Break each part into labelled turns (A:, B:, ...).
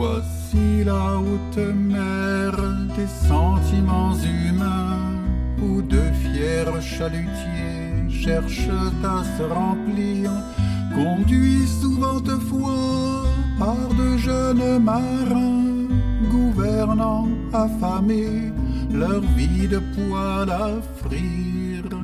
A: Voici la haute mer des sentiments humains où de fiers chalutiers cherchent à se remplir, conduits souvent fois par de jeunes marins, gouvernants affamés, leur vie de poil à frire.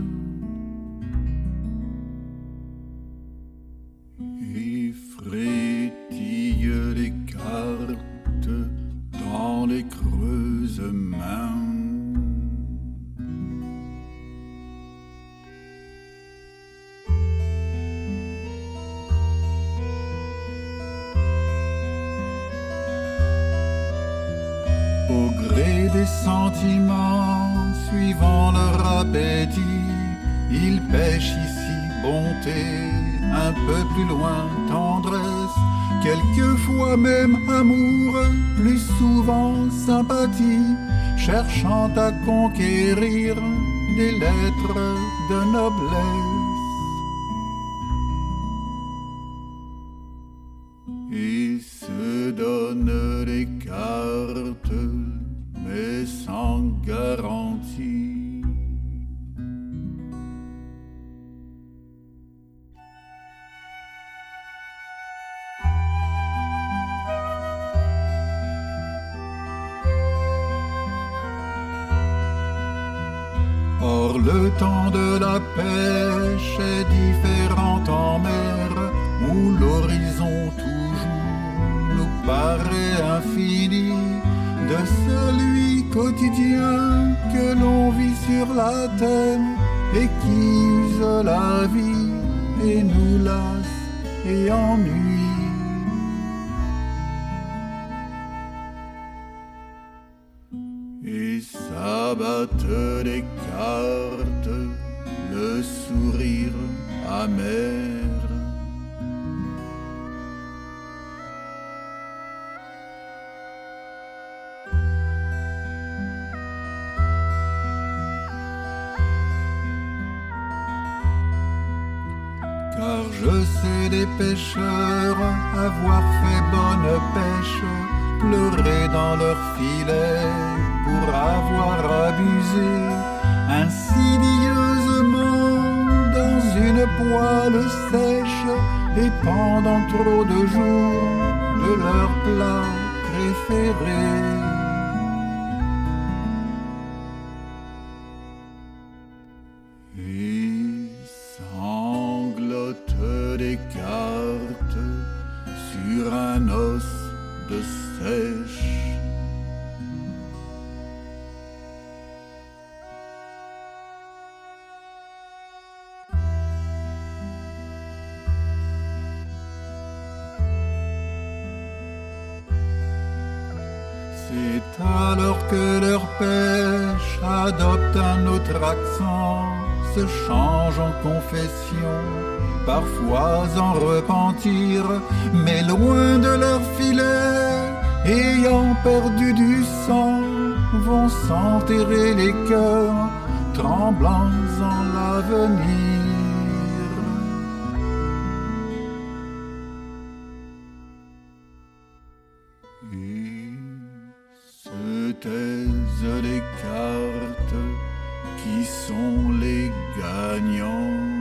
A: Au gré des sentiments, suivant leur appétit, ils pêchent ici bonté, un peu plus loin tendresse, quelquefois même amour, plus souvent sympathie, cherchant à conquérir des lettres de noblesse. et se donne des cartes, mais sans garantie. Or le temps de la pêche est différent en mer, où l'horizon toujours nous paraît infini de celui quotidien que l'on vit sur la terre et qui use la vie et nous lasse et ennuie. S'abattent les cartes, le sourire amer. Car je sais des pêcheurs avoir fait bonne pêche, pleurer dans leur filet avoir abusé insidieusement dans une poêle sèche et pendant trop de jours de leur plat préféré. Des cartes sur un os de sèche. C'est alors que leur pêche adopte un autre accent, se change en confession, parfois en repentir, mais loin de leur filet, ayant perdu du sang, vont s'enterrer les cœurs, tremblants en l'avenir. Se taisent les cartes qui sont les gagnants.